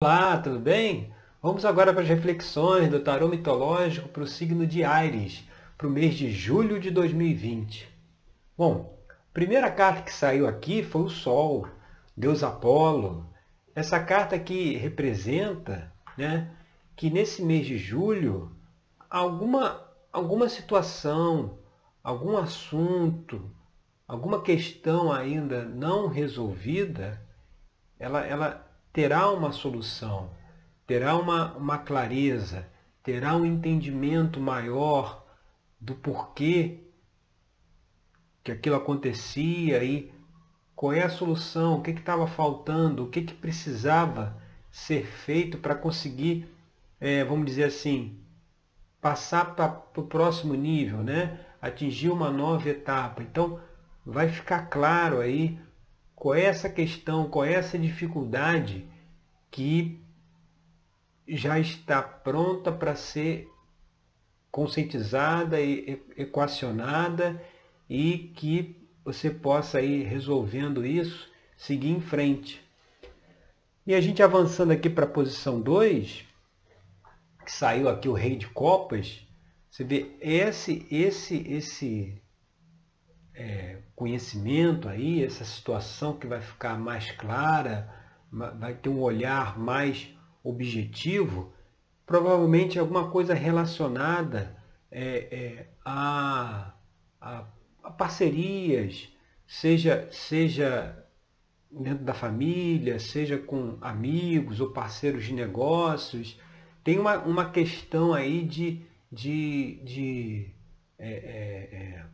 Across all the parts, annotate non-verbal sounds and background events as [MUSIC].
Olá, tudo bem? Vamos agora para as reflexões do tarô mitológico para o signo de Ares, para o mês de julho de 2020. Bom, a primeira carta que saiu aqui foi o Sol, Deus Apolo. Essa carta aqui representa né, que nesse mês de julho, alguma, alguma situação, algum assunto, alguma questão ainda não resolvida, ela, ela terá uma solução, terá uma, uma clareza, terá um entendimento maior do porquê que aquilo acontecia e qual é a solução, o que estava faltando, o que, que precisava ser feito para conseguir, é, vamos dizer assim, passar para o próximo nível, né? atingir uma nova etapa. Então, vai ficar claro aí qual é essa questão, qual é essa dificuldade que já está pronta para ser conscientizada e equacionada e que você possa ir resolvendo isso, seguir em frente. E a gente avançando aqui para a posição 2, que saiu aqui o rei de copas, você vê esse, esse, esse é, conhecimento aí, essa situação que vai ficar mais clara, vai ter um olhar mais objetivo, provavelmente alguma coisa relacionada é, é, a, a, a, parcerias, seja, seja dentro da família, seja com amigos ou parceiros de negócios. Tem uma, uma questão aí de, de, de é, é, é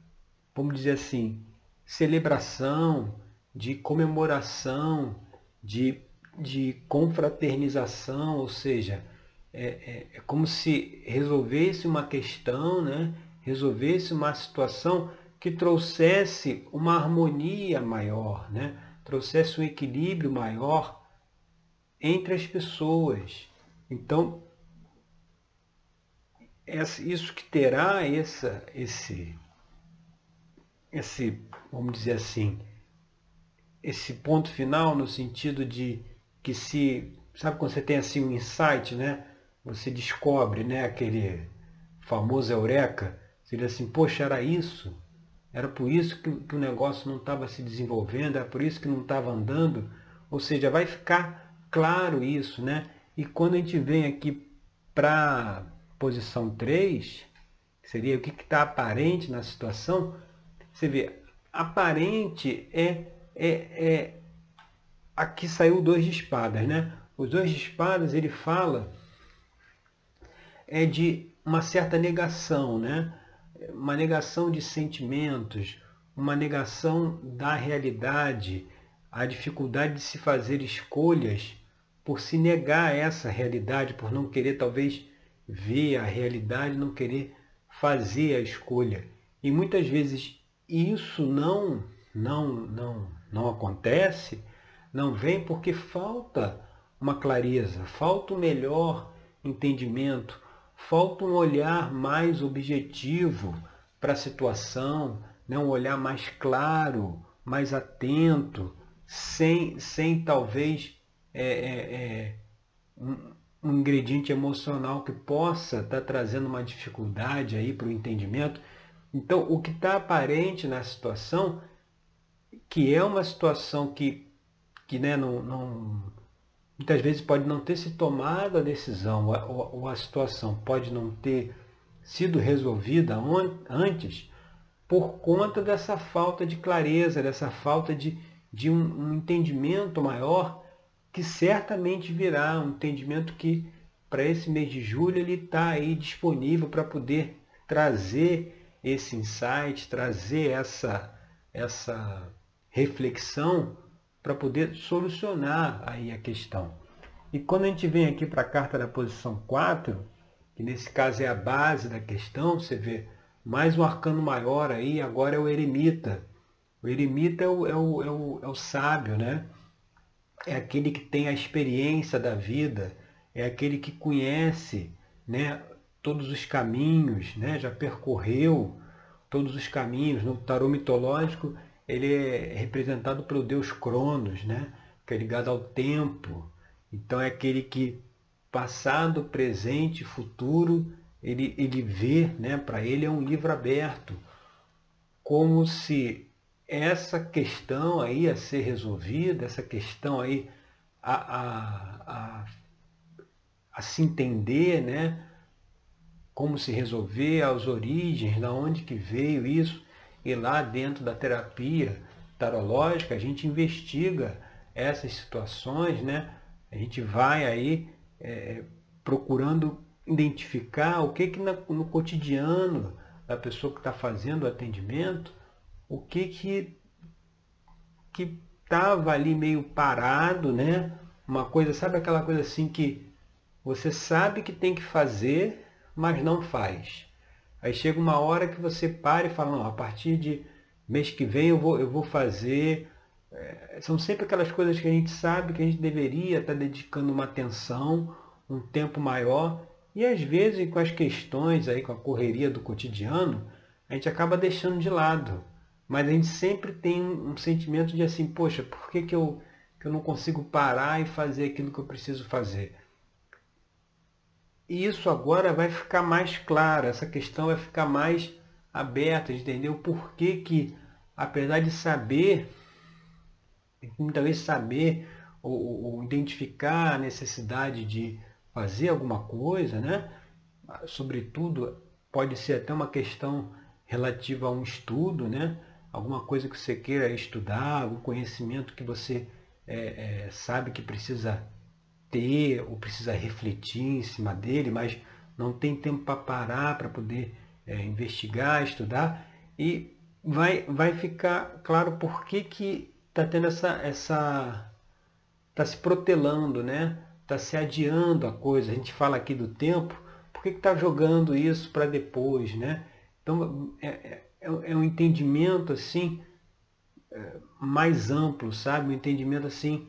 vamos dizer assim, celebração, de comemoração, de, de confraternização, ou seja, é, é, é, como se resolvesse uma questão, né? resolvesse uma situação que trouxesse uma harmonia maior, né? trouxesse um equilíbrio maior entre as pessoas. Então, isso que terá essa, esse, esse, vamos dizer assim, esse ponto final no sentido de que se, sabe quando você tem assim um insight, né? Você descobre, né, aquele famoso eureka, seria assim, poxa, era isso, era por isso que, que o negócio não estava se desenvolvendo, era por isso que não estava andando, ou seja, vai ficar claro isso, né? E quando a gente vem aqui para posição 3, que seria o que está aparente na situação, você vê, aparente é, é, é aqui saiu dois de espadas, né? Os dois de espadas ele fala é de uma certa negação, né? Uma negação de sentimentos, uma negação da realidade, a dificuldade de se fazer escolhas por se negar essa realidade, por não querer talvez ver a realidade, não querer fazer a escolha. E muitas vezes isso não, não, não, não acontece, não vem porque falta uma clareza, falta um melhor entendimento, falta um olhar mais objetivo para a situação, né? um olhar mais claro, mais atento, sem, sem talvez é, é, é, um, um ingrediente emocional que possa estar tá trazendo uma dificuldade aí para o entendimento. Então, o que está aparente na situação, que é uma situação que, que né, não, não, muitas vezes pode não ter se tomado a decisão, ou, ou a situação pode não ter sido resolvida antes, por conta dessa falta de clareza, dessa falta de, de um, um entendimento maior, que certamente virá, um entendimento que para esse mês de julho ele está aí disponível para poder trazer esse insight, trazer essa, essa reflexão para poder solucionar aí a questão. E quando a gente vem aqui para a carta da posição 4, que nesse caso é a base da questão, você vê mais um arcano maior aí, agora é o eremita. O eremita é o, é o, é o, é o sábio, né? É aquele que tem a experiência da vida, é aquele que conhece né, todos os caminhos, né? já percorreu todos os caminhos. No tarô mitológico, ele é representado pelo deus Cronos, né? que é ligado ao tempo. Então é aquele que passado, presente, futuro, ele, ele vê, né? para ele é um livro aberto, como se essa questão aí a ser resolvida, essa questão aí a, a, a, a se entender, né? Como se resolver, as origens, da onde que veio isso, e lá dentro da terapia tarológica a gente investiga essas situações, né? A gente vai aí é, procurando identificar o que que no cotidiano da pessoa que está fazendo o atendimento, o que que que estava ali meio parado, né? Uma coisa, sabe aquela coisa assim que você sabe que tem que fazer, mas não faz. Aí chega uma hora que você para e fala, não, a partir de mês que vem eu vou, eu vou fazer. É, são sempre aquelas coisas que a gente sabe que a gente deveria estar dedicando uma atenção, um tempo maior. E às vezes com as questões aí, com a correria do cotidiano, a gente acaba deixando de lado. Mas a gente sempre tem um sentimento de assim, poxa, por que, que, eu, que eu não consigo parar e fazer aquilo que eu preciso fazer? E isso agora vai ficar mais claro, essa questão vai ficar mais aberta, entender o porquê que, apesar de saber, muitas vezes saber ou, ou, identificar a necessidade de fazer alguma coisa, né? Sobretudo, pode ser até uma questão relativa a um estudo, né? Alguma coisa que você queira estudar, algum conhecimento que você é, é, sabe que precisa ter ou precisa refletir em cima dele, mas não tem tempo para parar para poder é, investigar, estudar e vai, vai ficar claro por que está tendo essa essa está se protelando, né? Está se adiando a coisa. A gente fala aqui do tempo, por que está jogando isso para depois, né? Então é, é, é, um entendimento assim é, mais amplo, sabe? Um entendimento assim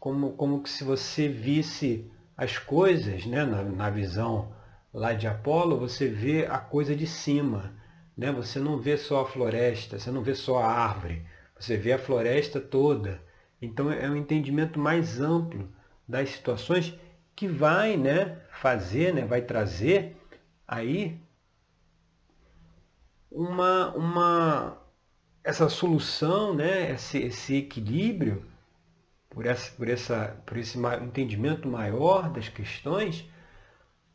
como, como se você visse as coisas, né, na, na visão lá de Apolo, você vê a coisa de cima. Né? Você não vê só a floresta, você não vê só a árvore, você vê a floresta toda. Então é um entendimento mais amplo das situações que vai né, fazer, né, vai trazer aí uma, uma essa solução, né, esse, esse equilíbrio por, essa, por, essa, por esse entendimento maior das questões,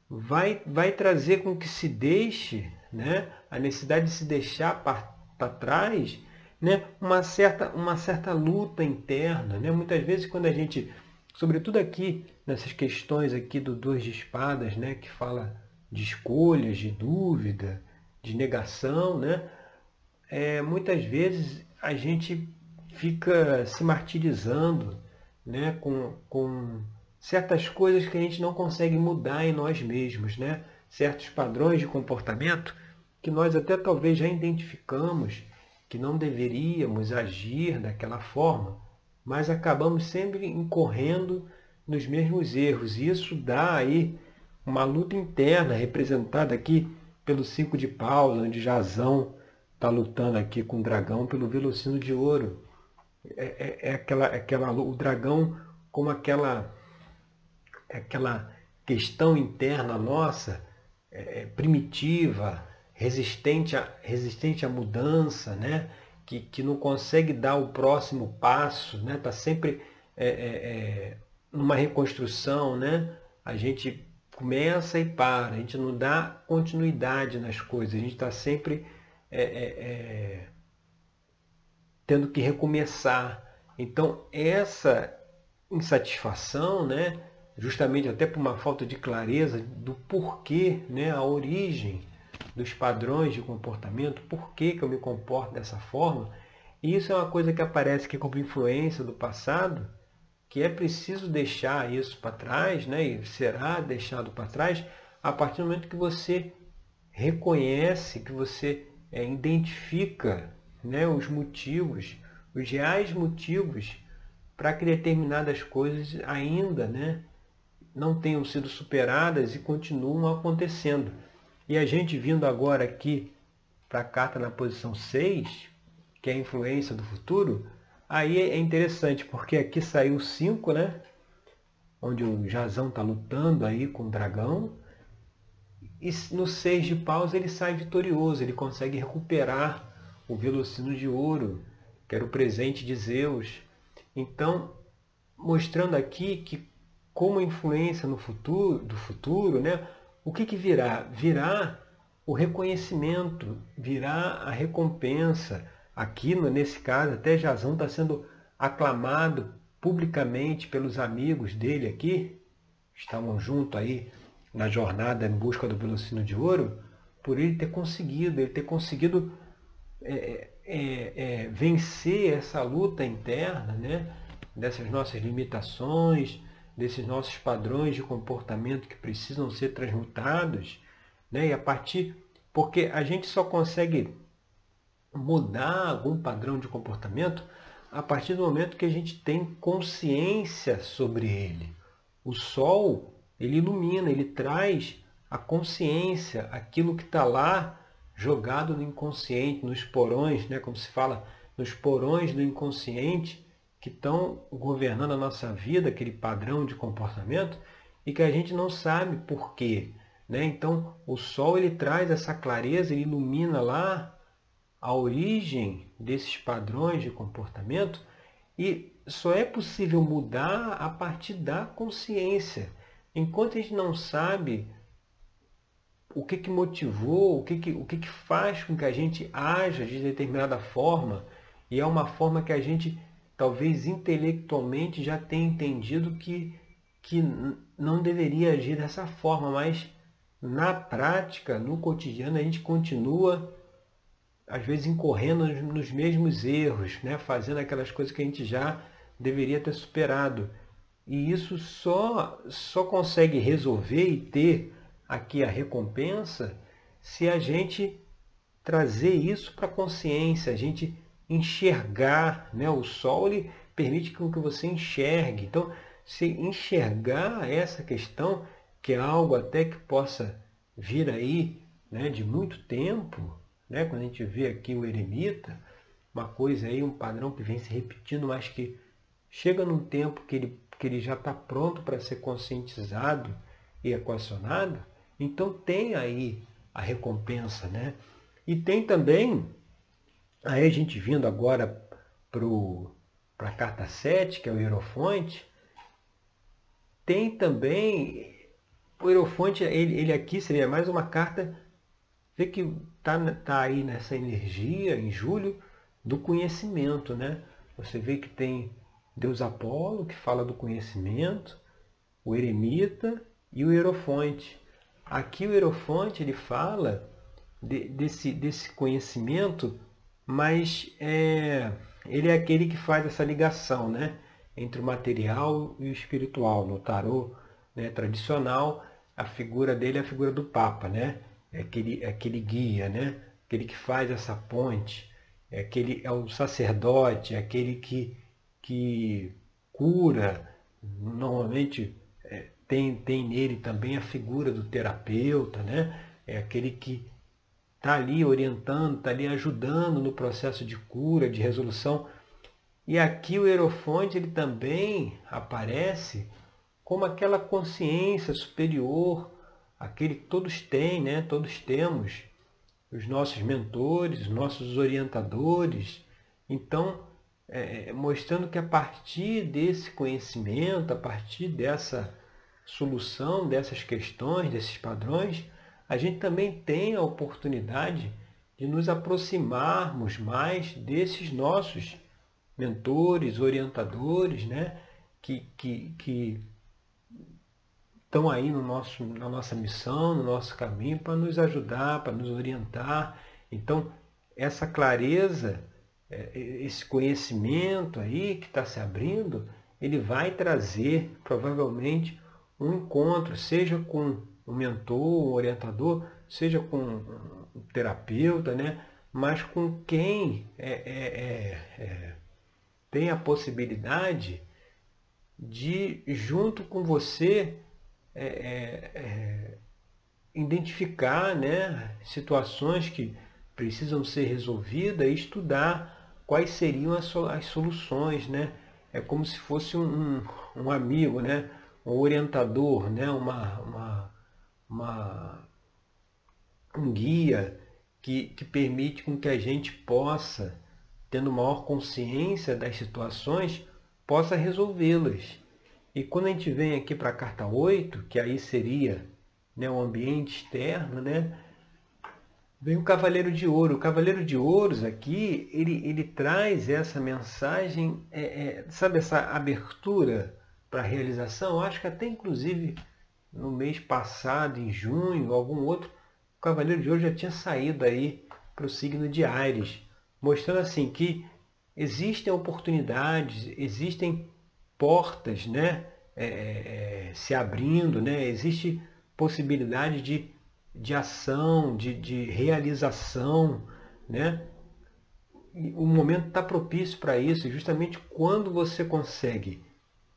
vai, vai trazer com que se deixe, né, a necessidade de se deixar para trás, né, uma, certa, uma certa luta interna. Né? Muitas vezes quando a gente, sobretudo aqui, nessas questões aqui do dois de espadas, né, que fala de escolhas, de dúvida, de negação, né, é, muitas vezes a gente fica se martirizando né, com, com certas coisas que a gente não consegue mudar em nós mesmos, né? certos padrões de comportamento que nós até talvez já identificamos que não deveríamos agir daquela forma, mas acabamos sempre incorrendo nos mesmos erros. E isso dá aí uma luta interna representada aqui pelo cinco de paus, onde Jazão está lutando aqui com o dragão pelo velocino de ouro é, é, é aquela, é aquela, o dragão como aquela, é aquela questão interna nossa, é, primitiva, resistente a, resistente à mudança, né? que, que não consegue dar o próximo passo, está né? Tá sempre é, numa reconstrução, né? a gente começa e para, a gente não dá continuidade nas coisas, a gente está sempre é, é, tendo que recomeçar. Então, essa insatisfação, né, justamente até por uma falta de clareza do porquê, né, a origem dos padrões de comportamento, por que, que eu me comporto dessa forma, isso é uma coisa que aparece aqui como influência do passado, que é preciso deixar isso para trás, né, e será deixado para trás a partir do momento que você reconhece, que você é, identifica né, os motivos, os reais motivos para que determinadas coisas ainda né, não tenham sido superadas e continuam acontecendo. E a gente vindo agora aqui para a carta na posição 6, que é a influência do futuro, aí é interessante, porque aqui saiu 5, né? onde o Jazão está lutando aí com o dragão. E no seis de paus ele sai vitorioso, ele consegue recuperar o velocino de ouro, que era o presente de Zeus. Então, mostrando aqui que como influência no futuro, do futuro, né, o que, que virá? Virá o reconhecimento, virá a recompensa. Aqui, nesse caso, até Jazão está sendo aclamado publicamente pelos amigos dele aqui, estavam junto aí na jornada em busca do velocino de ouro, por ele ter conseguido, ele ter conseguido é, é, vencer essa luta interna, né? dessas nossas limitações, desses nossos padrões de comportamento que precisam ser transmutados, né? e a partir. Porque a gente só consegue mudar algum padrão de comportamento a partir do momento que a gente tem consciência sobre ele. O sol, ele ilumina, ele traz a consciência, aquilo que está lá jogado no inconsciente, nos porões, né, como se fala, nos porões do inconsciente que estão governando a nossa vida, aquele padrão de comportamento, e que a gente não sabe por quê. Né? Então, o sol ele traz essa clareza, ele ilumina lá a origem desses padrões de comportamento e só é possível mudar a partir da consciência. Enquanto a gente não sabe o que, que motivou, o, que, que, o que, que faz com que a gente haja de determinada forma, e é uma forma que a gente talvez intelectualmente já tenha entendido que, que não deveria agir dessa forma, mas na prática, no cotidiano, a gente continua às vezes incorrendo nos mesmos erros, né? fazendo aquelas coisas que a gente já deveria ter superado. E isso só, só consegue resolver e ter aqui a recompensa se a gente trazer isso para a consciência, a gente enxergar. Né? O sol ele permite que você enxergue. Então, se enxergar essa questão, que é algo até que possa vir aí né, de muito tempo, né? Quando a gente vê aqui o eremita, uma coisa aí, um padrão que vem se repetindo, mas que chega num tempo que ele, que ele já está pronto para ser conscientizado e equacionado, então tem aí a recompensa. Né? E tem também, aí a gente vindo agora para a carta 7, que é o Hierofonte, tem também, o Hierofonte, ele, ele aqui seria mais uma carta Vê que está tá aí nessa energia, em julho, do conhecimento. Né? Você vê que tem Deus Apolo, que fala do conhecimento, o eremita e o hierofonte. Aqui o hierofonte ele fala de, desse, desse conhecimento, mas é, ele é aquele que faz essa ligação né, entre o material e o espiritual. No tarô né, tradicional, a figura dele é a figura do Papa. Né? é aquele, é aquele guia, né? aquele que faz essa ponte, é, aquele, é o sacerdote, é aquele que, que cura. Normalmente é, tem, tem nele também a figura do terapeuta, né? é aquele que está ali orientando, está ali ajudando no processo de cura, de resolução. E aqui o Erofonte ele também aparece como aquela consciência superior aquele que todos têm, né? todos temos, os nossos mentores, os nossos orientadores. Então, é, é, mostrando que a partir desse conhecimento, a partir dessa solução dessas questões, desses padrões, a gente também tem a oportunidade de nos aproximarmos mais desses nossos mentores, orientadores, né? que, que, que estão aí no nosso, na nossa missão, no nosso caminho, para nos ajudar, para nos orientar. Então, essa clareza, é, esse conhecimento aí que está se abrindo, ele vai trazer provavelmente um encontro, seja com um mentor, um orientador, seja com um terapeuta, né? mas com quem é, é, é, é tem a possibilidade de, junto com você, é, é, identificar né, situações que precisam ser resolvidas e estudar quais seriam as, as soluções. Né? É como se fosse um, um amigo, né? Um orientador, né? uma, uma, uma, um guia que, que permite com que a gente possa, tendo maior consciência das situações, possa resolvê-las. E quando a gente vem aqui para a carta 8, que aí seria né, o ambiente externo, né, vem o Cavaleiro de Ouro. O Cavaleiro de Ouros aqui, ele, ele traz essa mensagem, é, é, sabe, essa abertura para realização. Acho que até inclusive no mês passado, em junho, algum outro, o Cavaleiro de Ouro já tinha saído aí para o signo de Ares, mostrando assim que existem oportunidades, existem portas né, é, é, é, se abrindo, né, existe possibilidade de, de ação, de, de realização. Né? E o momento está propício para isso, justamente quando você consegue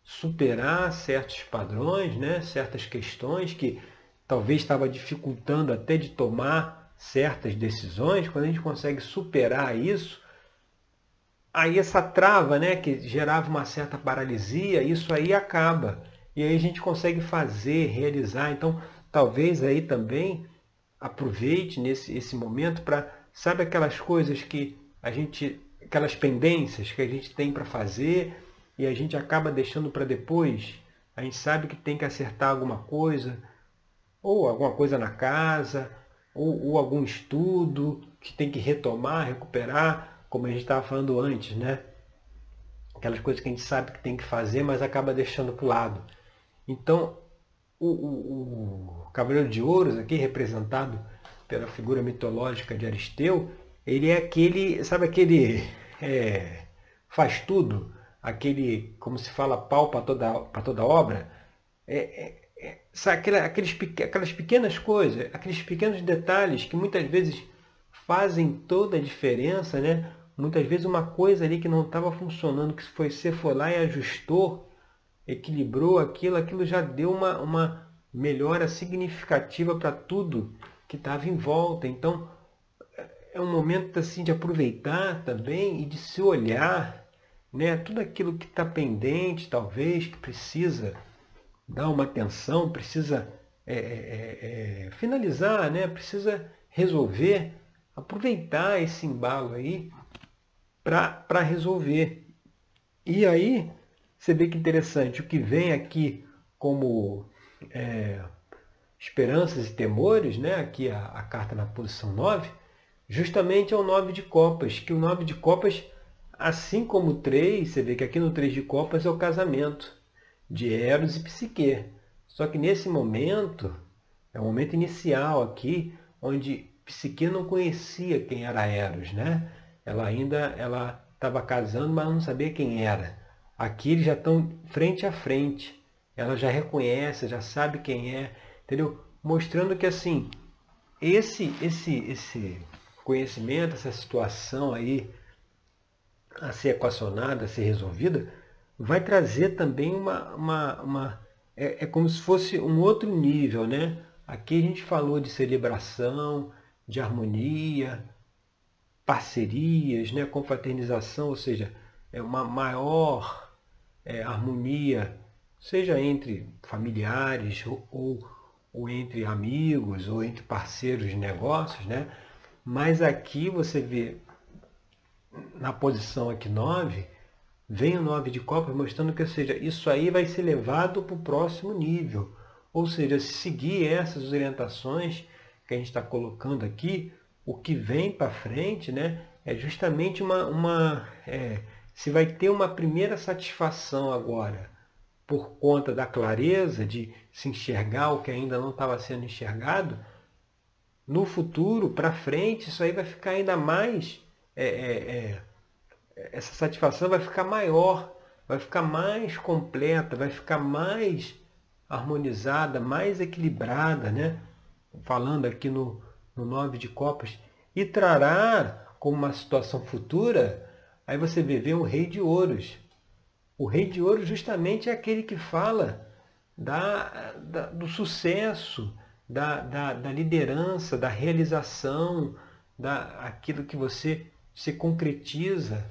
superar certos padrões, né, certas questões que talvez estava dificultando até de tomar certas decisões, quando a gente consegue superar isso, aí essa trava, né, que gerava uma certa paralisia, isso aí acaba. E aí a gente consegue fazer, realizar. Então, talvez aí também aproveite nesse esse momento para, sabe aquelas coisas que a gente, aquelas pendências que a gente tem para fazer e a gente acaba deixando para depois. A gente sabe que tem que acertar alguma coisa, ou alguma coisa na casa, ou, ou algum estudo que tem que retomar, recuperar como a gente estava falando antes, né? Aquelas coisas que a gente sabe que tem que fazer, mas acaba deixando para o lado. Então, o, o, o Cavaleiro de Ouros, aqui representado pela figura mitológica de Aristeu, ele é aquele, sabe aquele [LAUGHS] é, faz tudo, aquele, como se fala, pau para toda, toda obra. É, é, é, sabe, aquelas, aquelas pequenas coisas, aqueles pequenos detalhes que muitas vezes fazem toda a diferença, né? Muitas vezes uma coisa ali que não estava funcionando, que foi você foi lá e ajustou, equilibrou aquilo, aquilo já deu uma, uma melhora significativa para tudo que estava em volta. Então é um momento assim de aproveitar também e de se olhar, né? Tudo aquilo que está pendente, talvez, que precisa dar uma atenção, precisa é, é, é, é finalizar, né? Precisa resolver, aproveitar esse embalo aí para resolver. E aí, você vê que interessante, o que vem aqui como é, esperanças e temores, né? aqui a, a, carta na posição 9, justamente é o 9 de copas, que o 9 de copas, assim como o 3, você vê que aqui no 3 de copas é o casamento de Eros e Psique. Só que nesse momento, é o momento inicial aqui, onde Psique não conhecia quem era Eros, né? Ela ainda ela estava casando, mas não sabia quem era. Aqui eles já estão frente a frente. Ela já reconhece, já sabe quem é, entendeu? Mostrando que assim, esse esse esse conhecimento, essa situação aí a ser equacionada, a ser resolvida, vai trazer também uma, uma, uma é, é como se fosse um outro nível, né? Aqui a gente falou de celebração, de harmonia, parcerias, né, confraternização, ou seja, é uma maior é, harmonia, seja entre familiares ou, ou, ou, entre amigos ou entre parceiros de negócios, né? Mas aqui você vê na posição aqui 9, vem o 9 de copas mostrando que, ou seja, isso aí vai ser levado para o próximo nível. Ou seja, se seguir essas orientações que a gente está colocando aqui, o que vem para frente né, é justamente uma. uma é, se vai ter uma primeira satisfação agora por conta da clareza de se enxergar o que ainda não estava sendo enxergado, no futuro, para frente, isso aí vai ficar ainda mais. É, é, é, essa satisfação vai ficar maior, vai ficar mais completa, vai ficar mais harmonizada, mais equilibrada, né? Falando aqui no, no nove de copas, e trará como uma situação futura, aí você vê, vê o rei de ouros. O rei de ouros justamente é aquele que fala da, da do sucesso, da, da, da, liderança, da realização, da aquilo que você se concretiza,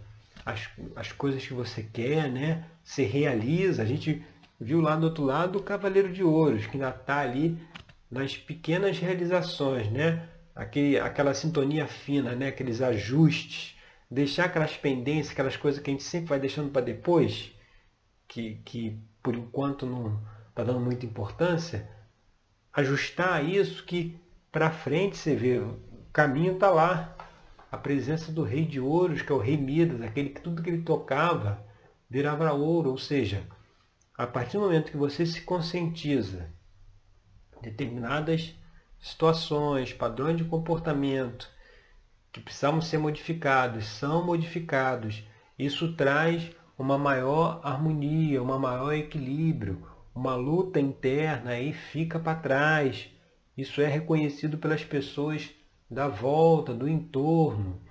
as, as coisas que você quer, né? se realiza. A gente viu lá do outro lado o Cavaleiro de Ouros, que ainda está ali nas pequenas realizações, né? Aquele, aquela sintonia fina, né? aqueles ajustes, deixar aquelas pendências, aquelas coisas que a gente sempre vai deixando para depois, que, que por enquanto não está dando muita importância, ajustar isso que para frente você vê, o caminho está lá. A presença do rei de ouros, que é o rei Midas, aquele que tudo que ele tocava virava ouro, ou seja, a partir do momento que você se conscientiza determinadas situações, padrões de comportamento que precisavam ser modificados, são modificados. Isso traz uma maior harmonia, uma maior equilíbrio, uma luta interna aí fica para trás. Isso é reconhecido pelas pessoas da volta, do entorno.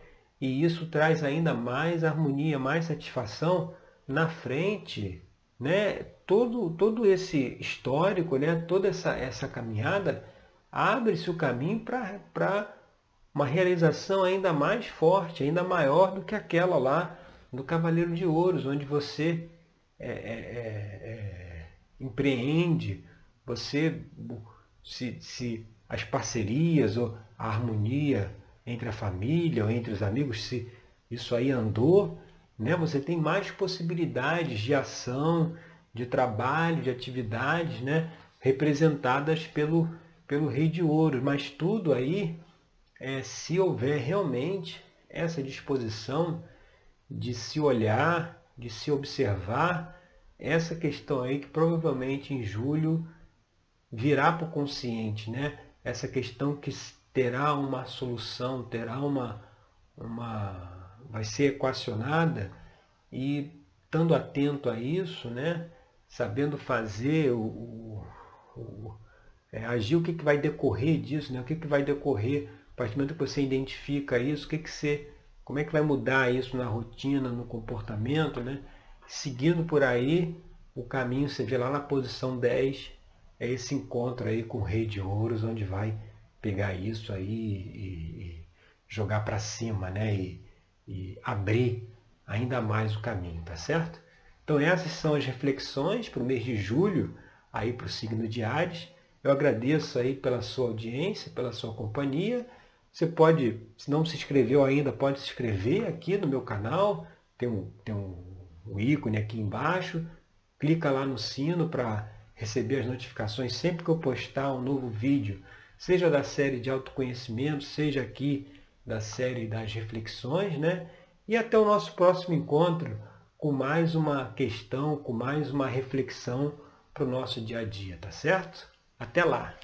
E isso traz ainda mais harmonia, mais satisfação na frente, né? Todo, todo esse histórico, né? toda essa, essa caminhada, abre-se o caminho para uma realização ainda mais forte, ainda maior do que aquela lá do Cavaleiro de Ouros, onde você é, é, é, é empreende, você se, se as parcerias ou a harmonia entre a família ou entre os amigos, se isso aí andou, né, você tem mais possibilidades de ação, de trabalho, de atividades, né, representadas pelo, pelo Rei de Ouro. Mas tudo aí, é, se houver realmente essa disposição de se olhar, de se observar, essa questão aí que provavelmente em julho virá para o consciente, né? Essa questão que terá uma solução, terá uma, uma vai ser equacionada e estando atento a isso, né? Sabendo fazer o, o, o é, agir, o que, que vai decorrer disso, né? O que, que vai decorrer a partir do momento que você identifica isso, o que, que você, como é que vai mudar isso na rotina, no comportamento, né? Seguindo por aí, o caminho, você vê lá na posição 10, é esse encontro aí com o Rei de Ouros, onde vai pegar isso aí e, e jogar para cima, né? E, e abrir ainda mais o caminho, tá certo? Então essas são as reflexões para o mês de julho, aí para o signo de Ares. Eu agradeço aí pela sua audiência, pela sua companhia. Você pode, se não se inscreveu ainda, pode se inscrever aqui no meu canal. Tem um, tem um, um ícone aqui embaixo. Clica lá no sino para receber as notificações sempre que eu postar um novo vídeo, seja da série de autoconhecimento, seja aqui da série das reflexões, né? E até o nosso próximo encontro com mais uma questão, com mais uma reflexão para o nosso dia a dia, tá certo? Até lá!